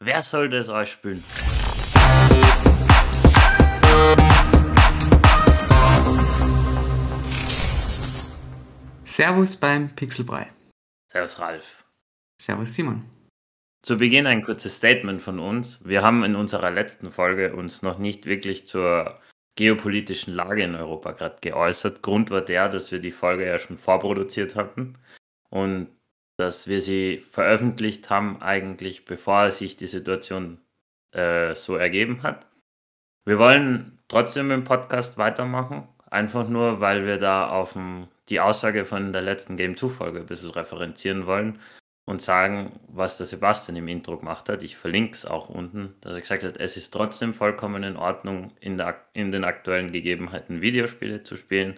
Wer soll das ausspülen? Servus beim Pixelbrei. Servus Ralf. Servus Simon. Zu Beginn ein kurzes Statement von uns. Wir haben in unserer letzten Folge uns noch nicht wirklich zur geopolitischen Lage in Europa gerade geäußert. Grund war der, dass wir die Folge ja schon vorproduziert hatten und dass wir sie veröffentlicht haben, eigentlich bevor sich die Situation äh, so ergeben hat. Wir wollen trotzdem im Podcast weitermachen, einfach nur, weil wir da auf die Aussage von der letzten Game 2 Folge ein bisschen referenzieren wollen und sagen, was der Sebastian im Intro gemacht hat. Ich verlinke es auch unten, dass er gesagt hat, es ist trotzdem vollkommen in Ordnung, in, der, in den aktuellen Gegebenheiten Videospiele zu spielen.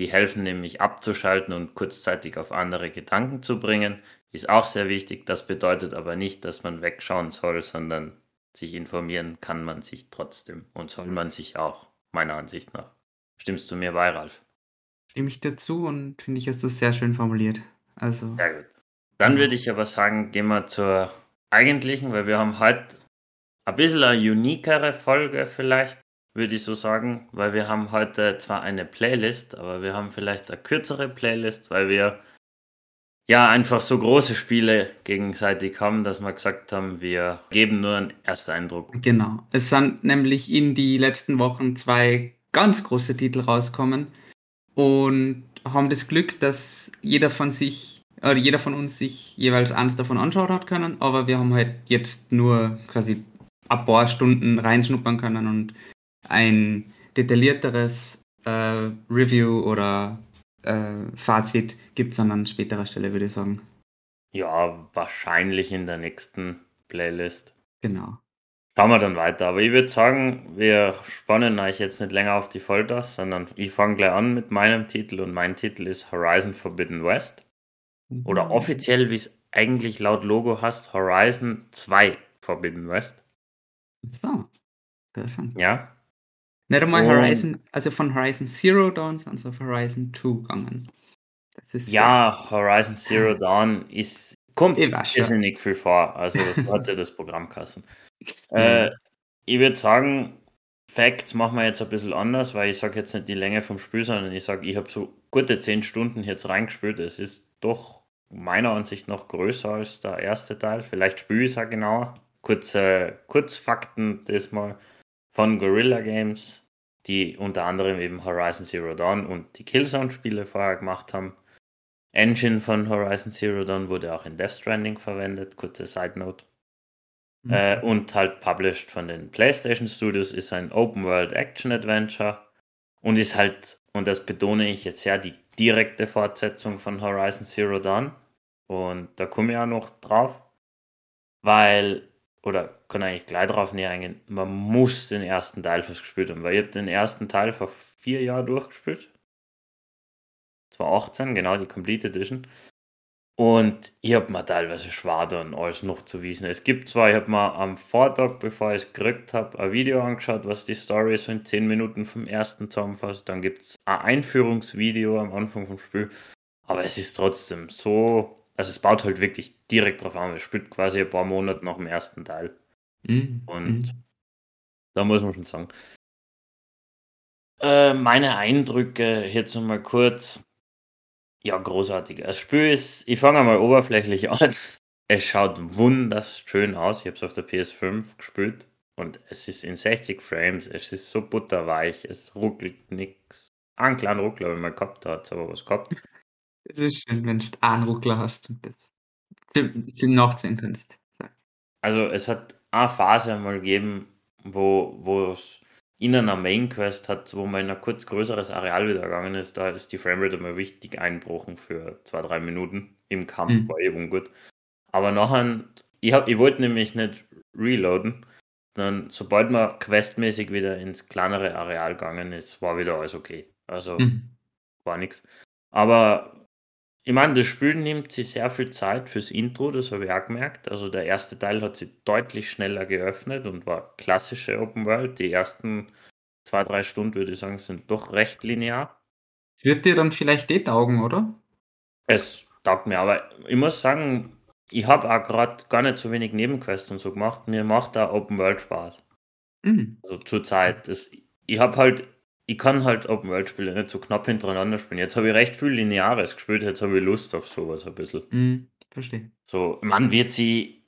Die helfen nämlich abzuschalten und kurzzeitig auf andere Gedanken zu bringen. Ist auch sehr wichtig. Das bedeutet aber nicht, dass man wegschauen soll, sondern sich informieren kann man sich trotzdem und soll man sich auch, meiner Ansicht nach. Stimmst du mir bei, Ralf? Stimme ich dazu und finde ich, hast das sehr schön formuliert. Also. Sehr gut. Dann würde ich aber sagen, gehen wir zur eigentlichen, weil wir haben heute ein bisschen eine uniquere Folge vielleicht, würde ich so sagen, weil wir haben heute zwar eine Playlist, aber wir haben vielleicht eine kürzere Playlist, weil wir ja einfach so große Spiele gegenseitig haben, dass wir gesagt haben, wir geben nur einen ersten Eindruck. Genau. Es sind nämlich in die letzten Wochen zwei ganz große Titel rauskommen und haben das Glück, dass jeder von sich oder jeder von uns sich jeweils eins davon anschaut hat können, aber wir haben halt jetzt nur quasi ein paar Stunden reinschnuppern können und ein detaillierteres äh, Review oder äh, Fazit gibt es an späterer Stelle, würde ich sagen. Ja, wahrscheinlich in der nächsten Playlist. Genau. Schauen wir dann weiter. Aber ich würde sagen, wir spannen euch jetzt nicht länger auf die Folter, sondern ich fange gleich an mit meinem Titel und mein Titel ist Horizon Forbidden West. Oder mhm. offiziell, wie es eigentlich laut Logo heißt, Horizon 2 Forbidden West. So, interessant. Ja. Nicht einmal Und, Horizon, also von Horizon Zero Dawn sind sie auf Horizon 2 gegangen. Ja. Horizon Zero Dawn ist, kommt nicht viel vor. Also das hatte das Programmkassen. Äh, ich würde sagen, Facts machen wir jetzt ein bisschen anders, weil ich sage jetzt nicht die Länge vom Spiel, sondern ich sage, ich habe so gute 10 Stunden jetzt reingespielt. Es ist doch meiner Ansicht nach größer als der erste Teil. Vielleicht spiele ich es auch genauer. Kurze Kurzfakten diesmal von Guerrilla Games, die unter anderem eben Horizon Zero Dawn und die Killzone-Spiele vorher gemacht haben. Engine von Horizon Zero Dawn wurde auch in Death Stranding verwendet, kurze Side Note. Mhm. Äh, und halt published von den PlayStation Studios, ist ein Open World Action Adventure und ist halt, und das betone ich jetzt sehr, die direkte Fortsetzung von Horizon Zero Dawn. Und da komme ich auch noch drauf, weil, oder kann eigentlich gleich drauf näher eingehen, man muss den ersten Teil fürs gespielt haben, weil ich habe den ersten Teil vor vier Jahren durchgespielt. 2018, genau, die Complete Edition. Und ich habe mir teilweise schwer dann alles noch zu wissen. Es gibt zwar, ich habe mir am Vortag, bevor ich es gekriegt habe, ein Video angeschaut, was die Story so in 10 Minuten vom ersten zusammenfasst. Dann gibt es ein Einführungsvideo am Anfang vom Spiel. Aber es ist trotzdem so also es baut halt wirklich direkt drauf an. Es spielt quasi ein paar Monate nach dem ersten Teil. Mhm. Und mhm. da muss man schon sagen. Äh, meine Eindrücke jetzt nochmal kurz. Ja, großartig. Das Spiel ist, ich fange mal oberflächlich an. Es schaut wunderschön aus. Ich habe es auf der PS5 gespielt und es ist in 60 Frames. Es ist so butterweich. Es ruckelt nichts. Einen kleinen Ruckler, wenn man gehabt hat, aber was gehabt. Es ist schön, wenn du einen Ruckler hast und das nachziehen kannst. Also es hat eine Phase einmal gegeben, wo es in einer Main Quest hat, wo man in ein kurz größeres Areal wieder gegangen ist, da ist die Framerate immer wichtig einbrochen für zwei, drei Minuten im Kampf, mhm. war eben gut. Aber nachher, ich, ich wollte nämlich nicht reloaden, dann sobald man questmäßig wieder ins kleinere Areal gegangen ist, war wieder alles okay. Also mhm. war nichts. Aber ich meine, das Spiel nimmt sich sehr viel Zeit fürs Intro, das habe ich auch gemerkt. Also der erste Teil hat sich deutlich schneller geöffnet und war klassische Open World. Die ersten zwei, drei Stunden, würde ich sagen, sind doch recht linear. Es wird dir dann vielleicht eh taugen, oder? Es taugt mir, aber ich muss sagen, ich habe auch gerade gar nicht so wenig Nebenquests und so gemacht. Mir macht da Open World Spaß. Mhm. Also zur Zeit. Das, ich habe halt, ich kann halt Open World Spiele nicht so knapp hintereinander spielen. Jetzt habe ich recht viel Lineares gespielt, jetzt habe ich Lust auf sowas ein bisschen. Mhm, verstehe. So, man wird sie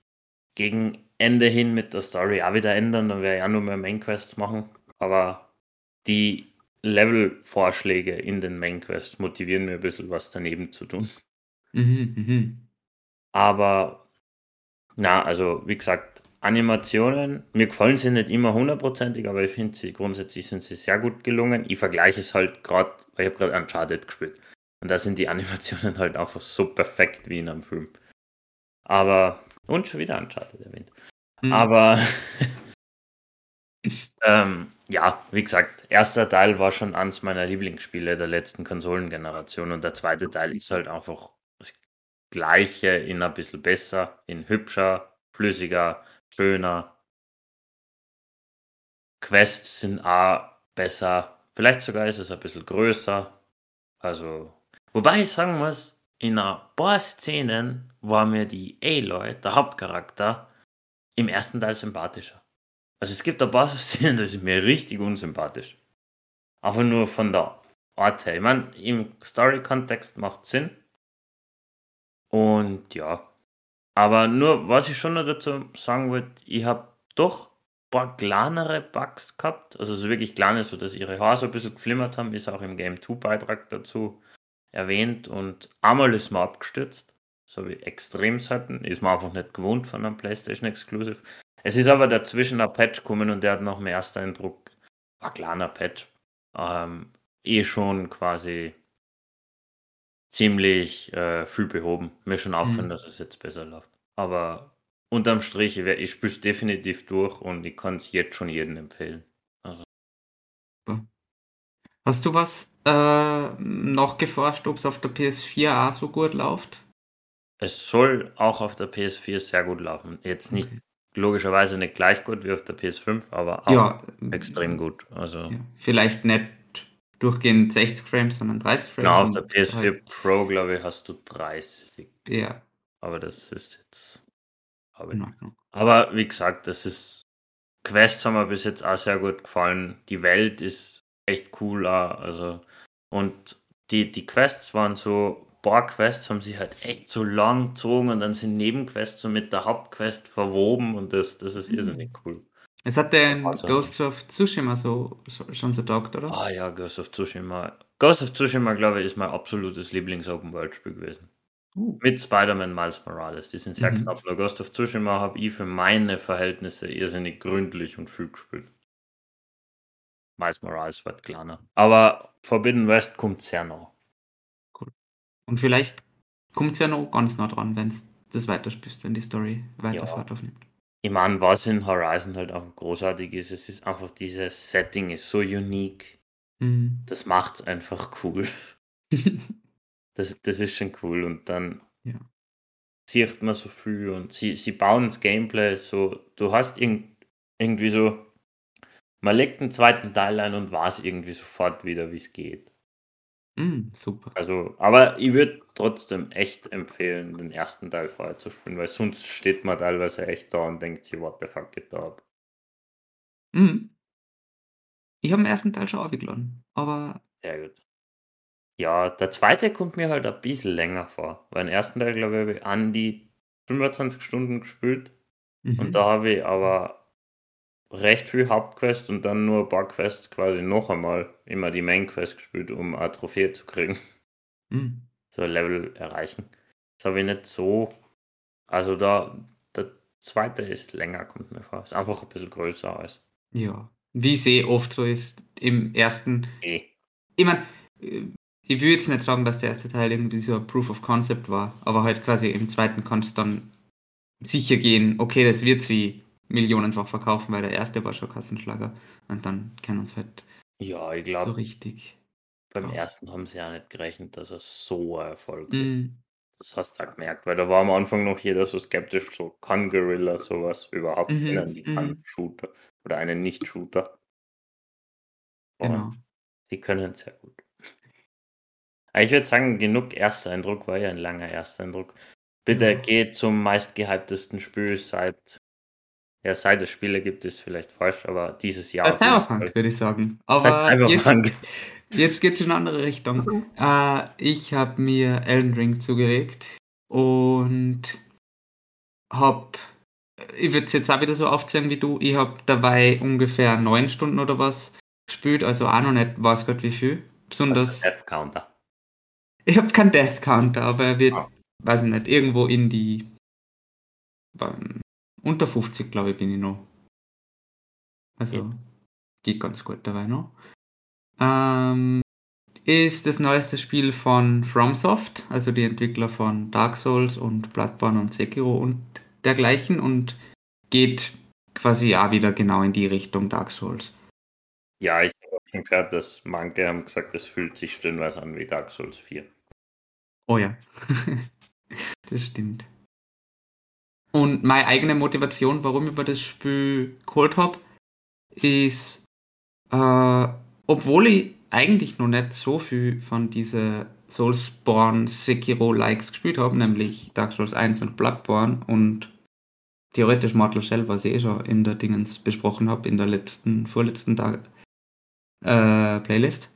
gegen Ende hin mit der Story auch wieder ändern, dann werde ich auch nur mehr Main Quests machen. Aber die Level-Vorschläge in den Main Quests motivieren mir ein bisschen was daneben zu tun. Mhm, mhm. Aber, na, also wie gesagt, Animationen, mir gefallen sie nicht immer hundertprozentig, aber ich finde sie grundsätzlich sind sie sehr gut gelungen. Ich vergleiche es halt gerade, weil ich habe gerade Uncharted gespielt. Und da sind die Animationen halt einfach so perfekt wie in einem Film. Aber, und schon wieder Uncharted erwähnt. Mhm. Aber, ähm, ja, wie gesagt, erster Teil war schon eines meiner Lieblingsspiele der letzten Konsolengeneration und der zweite Teil ist halt einfach Gleiche in ein bisschen besser, in hübscher, flüssiger, schöner. Quests sind auch besser. Vielleicht sogar ist es ein bisschen größer. Also, wobei ich sagen muss, in ein paar Szenen war mir die Aloy, der Hauptcharakter, im ersten Teil sympathischer. Also es gibt ein paar Szenen, die sind mir richtig unsympathisch. Einfach nur von der Art her. Ich meine, im Story-Kontext macht Sinn. Und ja, aber nur, was ich schon noch dazu sagen wollte, ich habe doch ein paar kleinere Bugs gehabt, also so wirklich kleine, so dass ihre Haare so ein bisschen geflimmert haben, ist auch im Game 2 Beitrag dazu erwähnt. Und einmal ist mir abgestürzt, so wie extrem hatten, ist man einfach nicht gewohnt von einem PlayStation Exclusive. Es ist aber dazwischen ein Patch gekommen und der hat noch mehr erster Eindruck, ein kleiner Patch, ähm, eh schon quasi ziemlich äh, viel behoben. Mir schon aufgefallen, mhm. dass es jetzt besser läuft. Aber unterm Strich, ich, ich spüre es definitiv durch und ich kann es jetzt schon jedem empfehlen. Also. Hast du was äh, noch geforscht, ob es auf der PS4 auch so gut läuft? Es soll auch auf der PS4 sehr gut laufen. Jetzt nicht okay. logischerweise nicht gleich gut wie auf der PS5, aber auch ja, extrem gut. Also ja, vielleicht nicht durchgehend 60 Frames, sondern 30 Frames. Genau, auf der PS4 halt Pro, glaube ich, hast du 30. Ja. Aber das ist jetzt. Aber, aber wie gesagt, das ist. Quests haben mir bis jetzt auch sehr gut gefallen. Die Welt ist echt cool. Auch, also, und die, die Quests waren so. Boah, Quests haben sich halt echt so lang gezogen und dann sind Nebenquests so mit der Hauptquest verwoben und das, das ist mhm. irrsinnig cool. Es hat den also, Ghost of Tsushima so, so schon so taugt, oder? Ah ja, Ghost of Tsushima. Ghost of Tsushima, glaube ich, ist mein absolutes Lieblings-Open-World-Spiel gewesen. Uh. Mit Spider-Man Miles Morales. Die sind sehr mhm. knapp. Nur Ghost of Tsushima habe ich für meine Verhältnisse irrsinnig gründlich und viel gespielt. Miles Morales wird kleiner. Aber Forbidden West kommt sehr nah. Cool. Und vielleicht kommt es ja noch ganz nah dran, wenn es das weiterspielst, wenn die Story weiter ja. Fahrt aufnimmt. Ich meine, was in Horizon halt auch großartig ist, es ist einfach dieses Setting ist so unique. Mhm. Das macht's einfach cool. das, das ist schon cool. Und dann ja. sieht man so viel und sie, sie bauen das Gameplay so, du hast irg irgendwie so, man legt einen zweiten Teil ein und weiß irgendwie sofort wieder, wie es geht. Mm, super. Also, aber ich würde trotzdem echt empfehlen, den ersten Teil vorher zu spielen, weil sonst steht man teilweise echt da und denkt sich, what the fuck geht da ab. Mm. Ich habe den ersten Teil schon aufgeladen, aber. Sehr gut. Ja, der zweite kommt mir halt ein bisschen länger vor, weil den ersten Teil, glaube ich, habe ich an die 25 Stunden gespielt. Mhm. Und da habe ich aber recht viel Hauptquest und dann nur ein paar Quests quasi noch einmal immer die Main Quest gespielt, um eine Trophäe zu kriegen. Mhm. So ein Level erreichen. Das habe ich nicht so. Also da, der zweite ist länger, kommt mir vor. Ist einfach ein bisschen größer als. Ja. Wie es eh oft so ist, im ersten. Eh. Ich meine, ich will jetzt nicht sagen, dass der erste Teil irgendwie so ein Proof of Concept war, aber halt quasi im zweiten kannst du dann sicher gehen, okay, das wird sie millionenfach verkaufen, weil der erste war schon Kassenschlager. Und dann kennen uns halt ja, ich glaube, so richtig. Beim drauf. ersten haben sie ja nicht gerechnet, dass er so ein Erfolg wird. Mm. Das hast du ja gemerkt, weil da war am Anfang noch jeder so skeptisch, so kann Gorilla sowas überhaupt mhm, kennen, die kann mhm. Shooter oder einen Nicht-Shooter. Genau. Die können es sehr gut. Aber ich würde sagen, genug Ersteindruck war ja ein langer Ersteindruck. Bitte geht zum meistgehyptesten Spiel seit ja, seit es Spiele gibt, ist vielleicht falsch, aber dieses Jahr. Seit Cyberpunk, würde ich sagen. Aber jetzt, jetzt geht es in eine andere Richtung. Äh, ich habe mir Elden Ring zugelegt und habe, ich würde es jetzt auch wieder so aufzählen wie du, ich habe dabei ungefähr neun Stunden oder was gespielt, also auch noch nicht, weiß Gott wie viel. Besonders. Death Counter. Ich habe keinen Death Counter, aber er wird, oh. weiß ich nicht, irgendwo in die unter 50, glaube ich, bin ich noch. Also, ja. geht ganz gut dabei noch. Ähm, ist das neueste Spiel von FromSoft, also die Entwickler von Dark Souls und Bloodborne und Sekiro und dergleichen und geht quasi auch wieder genau in die Richtung Dark Souls. Ja, ich habe schon gehört, dass manche haben gesagt, das fühlt sich stundenweise an wie Dark Souls 4. Oh ja, das stimmt. Und meine eigene Motivation, warum ich über das Spiel geholt habe, ist, äh, obwohl ich eigentlich noch nicht so viel von dieser Soulsborne Sekiro-Likes gespielt habe, nämlich Dark Souls 1 und Bloodborne und theoretisch Mortal Shell, was ich eh schon in der Dingens besprochen habe, in der letzten, vorletzten Tag, äh, Playlist.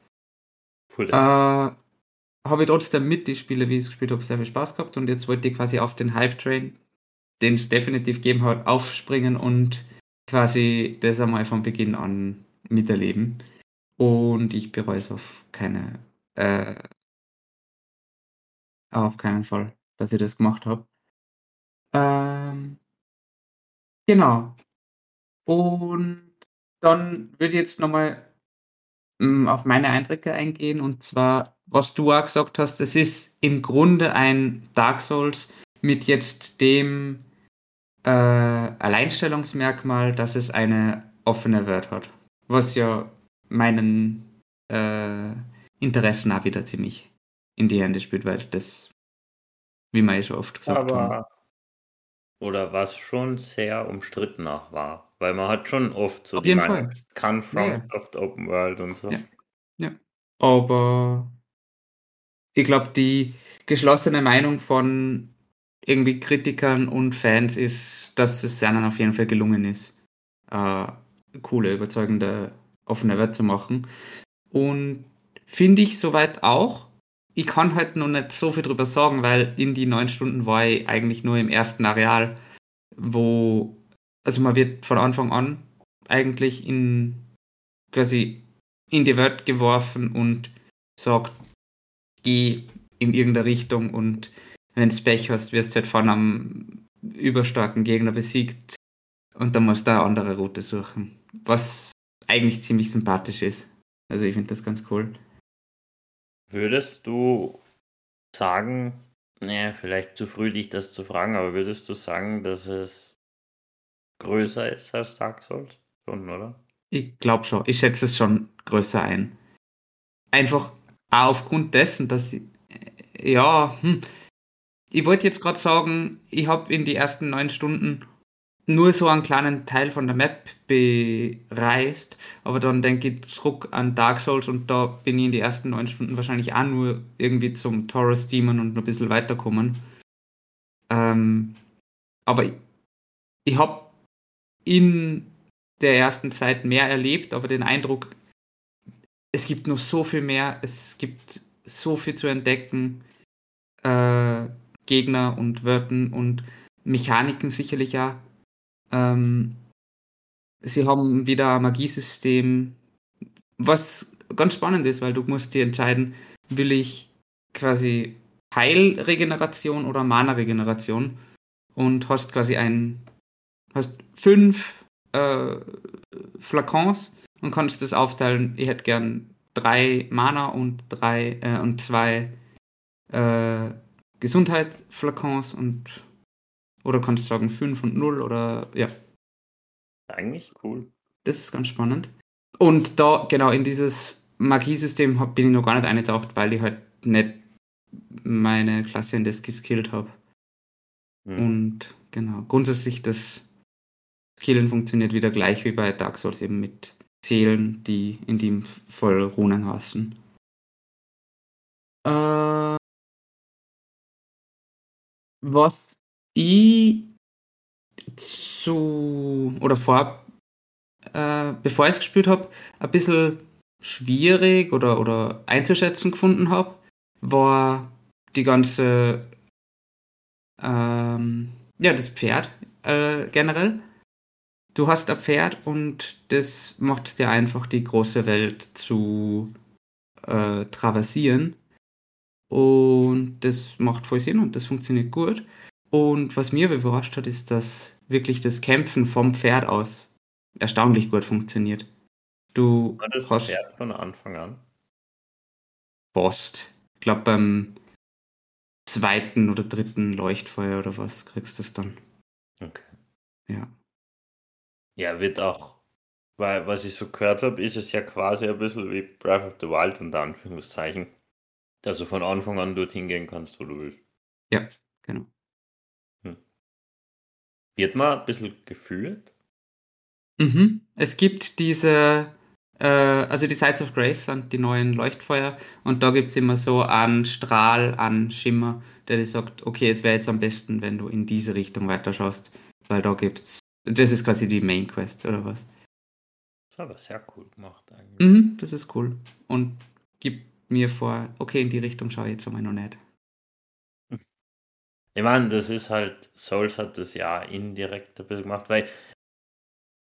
Äh, habe ich trotzdem mit die Spiele, wie ich es gespielt habe, sehr viel Spaß gehabt und jetzt wollte ich quasi auf den Hype-Train den es definitiv gegeben hat, aufspringen und quasi das einmal von Beginn an miterleben. Und ich bereue es auf keine, äh, auf keinen Fall, dass ich das gemacht habe. Ähm, genau. Und dann würde ich jetzt nochmal hm, auf meine Eindrücke eingehen. Und zwar, was du auch gesagt hast, es ist im Grunde ein Dark Souls mit jetzt dem äh, Alleinstellungsmerkmal, dass es eine offene Welt hat. Was ja meinen äh, Interessen auch wieder ziemlich in die Hände spielt, weil das, wie man ja schon oft gesagt hat. Oder was schon sehr umstritten auch war. Weil man hat schon oft so Auf die Meinung, kann FromSoft ja. Open World und so. Ja. ja. Aber ich glaube, die geschlossene Meinung von irgendwie Kritikern und Fans ist, dass es seinen auf jeden Fall gelungen ist, äh, coole, überzeugende, offene Welt zu machen. Und finde ich soweit auch. Ich kann halt noch nicht so viel drüber sagen, weil in die neun Stunden war ich eigentlich nur im ersten Areal, wo, also man wird von Anfang an eigentlich in quasi in die Welt geworfen und sagt, geh in irgendeine Richtung und wenn du Pech hast, wirst du halt von einem überstarken Gegner besiegt und dann musst du eine andere Route suchen. Was eigentlich ziemlich sympathisch ist. Also ich finde das ganz cool. Würdest du sagen, naja, vielleicht zu früh dich das zu fragen, aber würdest du sagen, dass es größer ist als Dark Souls? Schon, oder? Ich glaube schon. Ich schätze es schon größer ein. Einfach auch aufgrund dessen, dass ich, ja, hm, ich wollte jetzt gerade sagen, ich habe in die ersten neun Stunden nur so einen kleinen Teil von der Map bereist, aber dann denke ich zurück an Dark Souls und da bin ich in die ersten neun Stunden wahrscheinlich auch nur irgendwie zum Taurus Demon und noch ein bisschen weiterkommen. Ähm, aber ich, ich habe in der ersten Zeit mehr erlebt, aber den Eindruck, es gibt noch so viel mehr, es gibt so viel zu entdecken. Äh, Gegner und Wörtern und Mechaniken sicherlich ja. Ähm, sie haben wieder ein Magiesystem, was ganz spannend ist, weil du musst dir entscheiden, will ich quasi Heilregeneration oder Mana-Regeneration und hast quasi ein, hast fünf äh, Flakons und kannst das aufteilen. Ich hätte gern drei Mana und drei äh, und zwei äh, Gesundheitsflakons und oder kannst du sagen 5 und 0 oder ja. Eigentlich cool. Das ist ganz spannend. Und da, genau, in dieses Magiesystem hab, bin ich noch gar nicht eingetaucht, weil ich halt nicht meine Klasse in das geskillt habe. Mhm. Und genau, grundsätzlich das Skillen funktioniert wieder gleich wie bei Dark Souls eben mit Seelen, die in dem voll Runen hassen. Äh, Was ich zu oder vor äh, bevor ich es gespielt habe, ein bisschen schwierig oder, oder einzuschätzen gefunden habe, war die ganze ähm, ja, das Pferd äh, generell. Du hast ein Pferd und das macht dir einfach die große Welt zu äh, traversieren. Und das macht voll Sinn und das funktioniert gut. Und was mir überrascht hat, ist, dass wirklich das Kämpfen vom Pferd aus erstaunlich gut funktioniert. Du War das hast Pferd von Anfang an? Post. Ich glaube beim zweiten oder dritten Leuchtfeuer oder was kriegst du es dann. Okay. Ja. Ja, wird auch, weil was ich so gehört habe, ist es ja quasi ein bisschen wie Breath of the Wild unter Anführungszeichen, dass du von Anfang an dorthin gehen kannst, wo du willst. Ja, genau. Hm. Wird man ein bisschen geführt? Mhm. Es gibt diese, äh, also die Sides of Grace sind die neuen Leuchtfeuer und da gibt es immer so einen Strahl an Schimmer, der dir sagt, okay, es wäre jetzt am besten, wenn du in diese Richtung weiterschaust, weil da gibt's, das ist quasi die Main Quest oder was. Das ist aber sehr cool gemacht eigentlich. Mhm, das ist cool und gibt mir vor, okay, in die Richtung schaue ich jetzt einmal noch nicht. Ich meine, das ist halt, Souls hat das ja indirekt ein bisschen gemacht, weil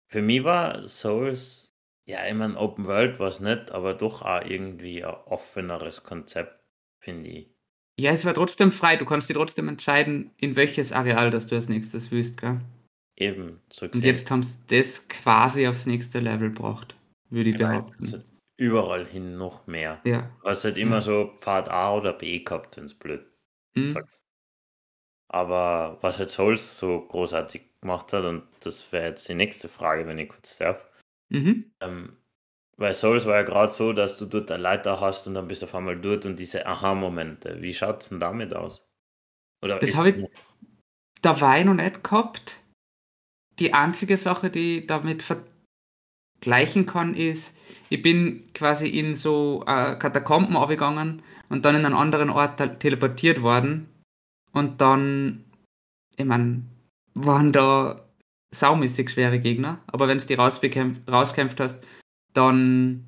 für mich war Souls, ja, immer ein Open World war es nicht, aber doch auch irgendwie ein offeneres Konzept, finde ich. Ja, es war trotzdem frei. Du kannst dir trotzdem entscheiden, in welches Areal das du als nächstes willst, gell? Eben, so gesehen. Und jetzt haben sie das quasi aufs nächste Level gebracht, würde ich genau, behaupten. Also überall hin noch mehr. Ja. Du hast halt immer ja. so Pfad A oder B gehabt, wenn es blöd mhm. sagst. Aber was jetzt Souls so großartig gemacht hat, und das wäre jetzt die nächste Frage, wenn ich kurz darf. Mhm. Ähm, weil Souls war ja gerade so, dass du dort eine Leiter hast und dann bist du auf einmal dort und diese Aha-Momente. Wie schaut es denn damit aus? Oder das habe ich dabei noch nicht gehabt. Die einzige Sache, die ich damit vergleichen kann, ist, ich bin quasi in so äh, Katakomben aufgegangen und dann in einen anderen Ort teleportiert worden. Und dann, ich meine, waren da saumäßig schwere Gegner, aber wenn du die rauskämpft hast, dann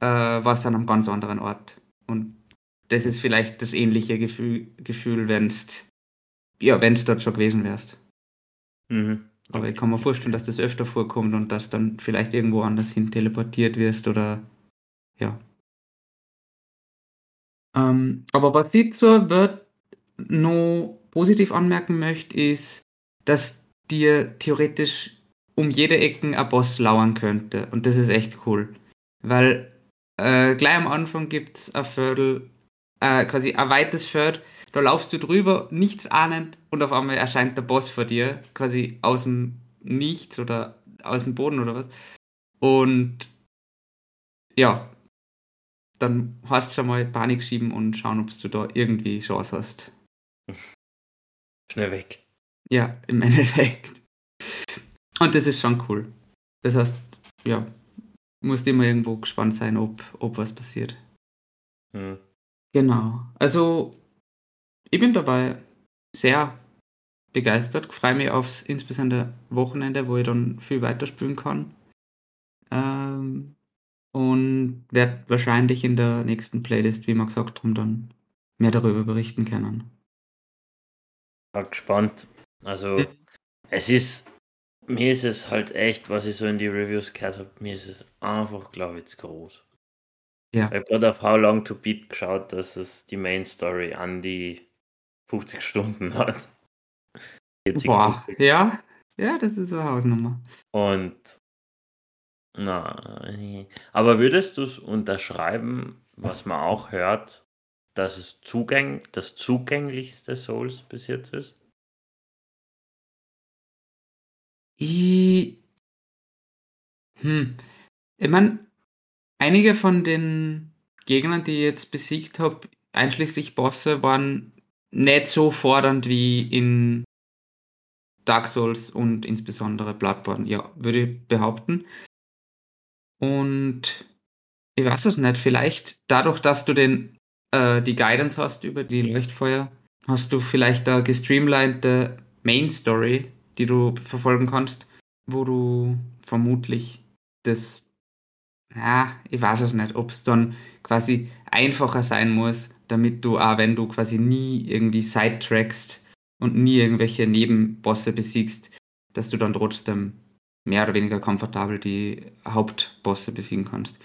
äh, war es dann am ganz anderen Ort. Und das ist vielleicht das ähnliche Gefühl, Gefühl wenn du ja, wenn's dort schon gewesen wärst. Mhm. Okay. Aber ich kann mir vorstellen, dass das öfter vorkommt und dass dann vielleicht irgendwo anders hin teleportiert wirst oder ja. Ähm, aber was ich zur Word noch positiv anmerken möchte, ist, dass dir theoretisch um jede Ecken ein Boss lauern könnte. Und das ist echt cool. Weil äh, gleich am Anfang gibt es ein Viertel, äh, quasi ein weites Feld, da laufst du drüber, nichts ahnend, und auf einmal erscheint der Boss vor dir, quasi aus dem Nichts oder aus dem Boden oder was. Und ja, dann hast du schon mal Panik schieben und schauen, ob du da irgendwie Chance hast. Schnell weg. Ja, im Endeffekt. Und das ist schon cool. Das heißt, ja, musst immer irgendwo gespannt sein, ob, ob was passiert. Mhm. Genau. Also, ich bin dabei sehr begeistert. Freue mich aufs insbesondere Wochenende, wo ich dann viel weiterspielen kann. Ähm, und werde wahrscheinlich in der nächsten Playlist, wie wir gesagt haben, dann mehr darüber berichten können. Bin gespannt. Also, hm. es ist, mir ist es halt echt, was ich so in die Reviews gehört habe, mir ist es einfach, glaube ich, zu groß. Ja. Ich habe gerade auf How Long to Beat geschaut, dass es die Main Story an die 50 Stunden hat. Boah, ja, ja, das ist eine Hausnummer. Und na, aber würdest du es unterschreiben, was man auch hört, dass es zugäng das zugänglichste Souls bis jetzt ist? Ich, hm. Ich meine, einige von den Gegnern, die ich jetzt besiegt habe, einschließlich Bosse, waren nicht so fordernd wie in Dark Souls und insbesondere Bloodborne, ja, würde ich behaupten. Und ich weiß es nicht, vielleicht dadurch, dass du den, äh, die Guidance hast über die Leuchtfeuer, hast du vielleicht eine gestreamlinete Main Story, die du verfolgen kannst, wo du vermutlich das, ja, ich weiß es nicht, ob es dann quasi einfacher sein muss, damit du auch, wenn du quasi nie irgendwie sidetrackst und nie irgendwelche Nebenbosse besiegst, dass du dann trotzdem mehr oder weniger komfortabel die Hauptbosse besiegen kannst.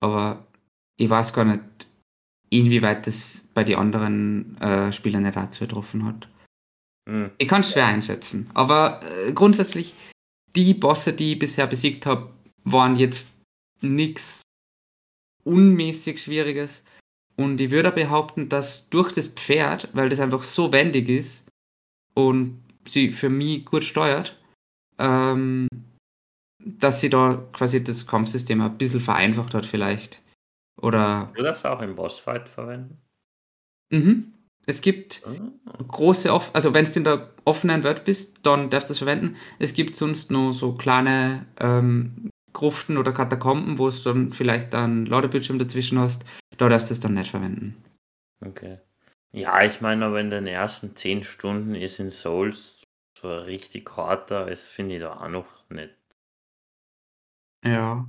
Aber ich weiß gar nicht, inwieweit das bei den anderen äh, Spielern nicht dazu getroffen hat. Mhm. Ich kann es schwer einschätzen. Aber äh, grundsätzlich, die Bosse, die ich bisher besiegt habe, waren jetzt nichts unmäßig Schwieriges. Und ich würde behaupten, dass durch das Pferd, weil das einfach so wendig ist und sie für mich gut steuert, ähm, dass sie da quasi das Kampfsystem ein bisschen vereinfacht hat vielleicht. Oder. Du das auch im Bossfight verwenden? Mhm. Es gibt oh. große, Off also wenn du in der offenen Welt bist, dann darfst du das verwenden. Es gibt sonst nur so kleine ähm, Gruften oder Katakomben, wo du dann vielleicht einen Ladebildschirm dazwischen hast. Da darfst du es dann nicht verwenden. Okay. Ja, ich meine, aber in den ersten zehn Stunden ist in Souls so richtig harter, das finde ich da auch noch nicht. Ja.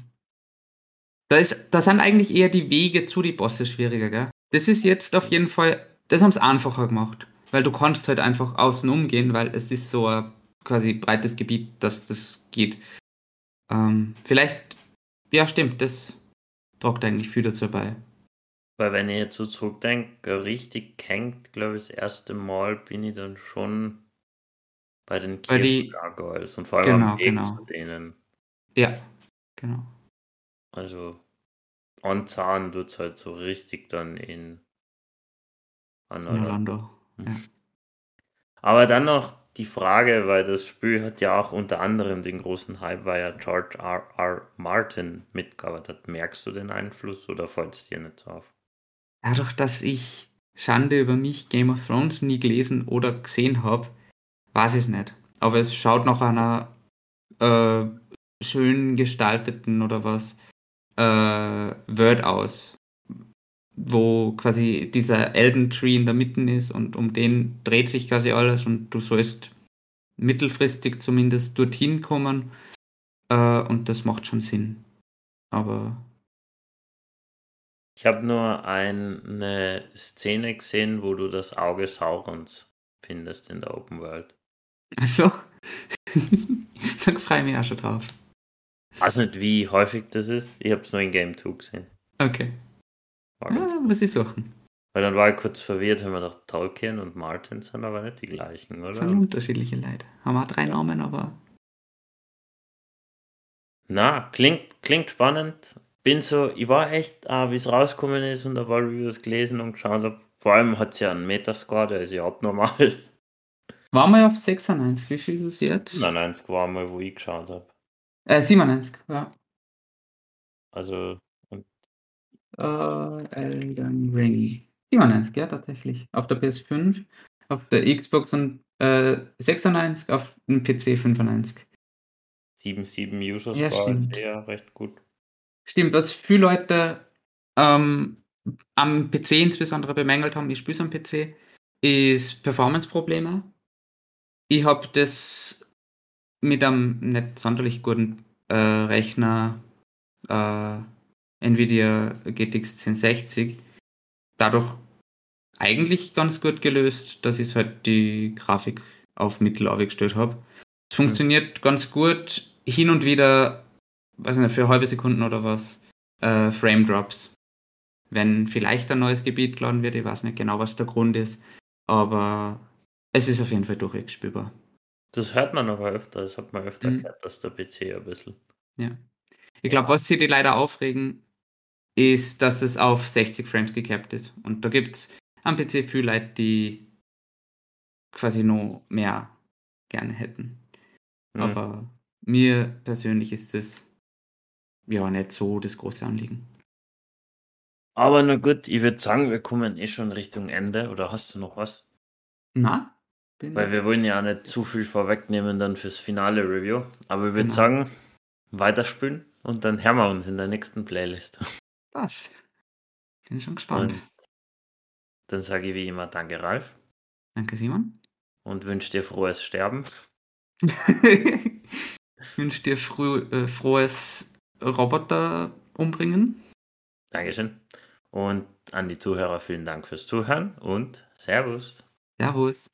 Da, ist, da sind eigentlich eher die Wege zu die Bosse schwieriger, gell? Das ist jetzt auf jeden Fall, das haben sie einfacher gemacht. Weil du kannst halt einfach außen umgehen, weil es ist so ein quasi breites Gebiet, dass das geht. Ähm, vielleicht, ja stimmt, das tragt eigentlich viel dazu bei. Weil wenn ich jetzt so zurückdenke, richtig hängt, glaube ich, das erste Mal bin ich dann schon bei den Gargoyles und vor allem genau, am Weg genau. zu denen. Ja, genau. Also on Zahn tut es halt so richtig dann in Orlando. Hm. Ja. Aber dann noch die Frage, weil das Spiel hat ja auch unter anderem den großen Hype, weil ja George R. R. Martin mitgearbeitet hat. Merkst du den Einfluss oder fällt es dir nicht so auf? Dadurch, dass ich Schande über mich Game of Thrones nie gelesen oder gesehen habe, weiß ich es nicht. Aber es schaut nach einer äh, schön gestalteten oder was äh, Word aus, wo quasi dieser Elden Tree in der Mitte ist und um den dreht sich quasi alles und du sollst mittelfristig zumindest dorthin kommen äh, und das macht schon Sinn. Aber ich habe nur eine Szene gesehen, wo du das Auge Saurons findest in der Open World. Achso. Dann freue ich mich auch schon drauf. Ich weiß nicht, wie häufig das ist. Ich habe es nur in Game 2 gesehen. Okay. Ja, muss ich suchen. Weil dann war ich kurz verwirrt, wenn man doch Tolkien und Martin sind aber nicht die gleichen, oder? Das sind unterschiedliche Leute. Haben auch drei Namen, aber. Na, klingt, klingt spannend. Bin so, ich war echt, ah, wie es rausgekommen ist und da war Reviews gelesen und geschaut habe. Vor allem hat es ja einen Metascore, der ist ja abnormal. War mal auf 96, wie viel ist es jetzt? 97 war mal, wo ich geschaut habe. Äh, 97, ja. Also. Uh, Elden Ring. 97, ja, tatsächlich. Auf der PS5, auf der Xbox und äh, 96, auf dem PC 95. 7,7 User Score ja, ist eher recht gut. Stimmt, was viele Leute ähm, am PC insbesondere bemängelt haben, ich spiele am PC, ist Performance-Probleme. Ich habe das mit einem nicht sonderlich guten äh, Rechner äh, Nvidia GTX 1060 dadurch eigentlich ganz gut gelöst, dass ich halt die Grafik auf Mittel aufgestellt habe. Es funktioniert mhm. ganz gut. Hin und wieder, weiß nicht, für halbe Sekunden oder was, äh, Frame Drops. Wenn vielleicht ein neues Gebiet geladen wird, ich weiß nicht genau, was der Grund ist, aber es ist auf jeden Fall durchwegs spielbar. Das hört man aber öfter, das hat man öfter mhm. gehört, dass der PC ein bisschen. Ja. Ich glaube, was sie die leider aufregen, ist, dass es auf 60 Frames gecapped ist. Und da gibt es am PC viele Leute, die quasi noch mehr gerne hätten. Mhm. Aber mir persönlich ist das ja nicht so das große Anliegen. Aber na gut, ich würde sagen, wir kommen eh schon Richtung Ende. Oder hast du noch was? Na, weil wir wollen ja nicht zu viel vorwegnehmen dann fürs finale Review. Aber ich würde genau. sagen, weiterspielen und dann hören wir uns in der nächsten Playlist. Was? Bin schon gespannt. Und dann sage ich wie immer Danke, Ralf. Danke, Simon. Und wünsche dir frohes Sterben. wünsche dir früh, äh, frohes Roboter umbringen. Dankeschön. Und an die Zuhörer vielen Dank fürs Zuhören und Servus. Servus.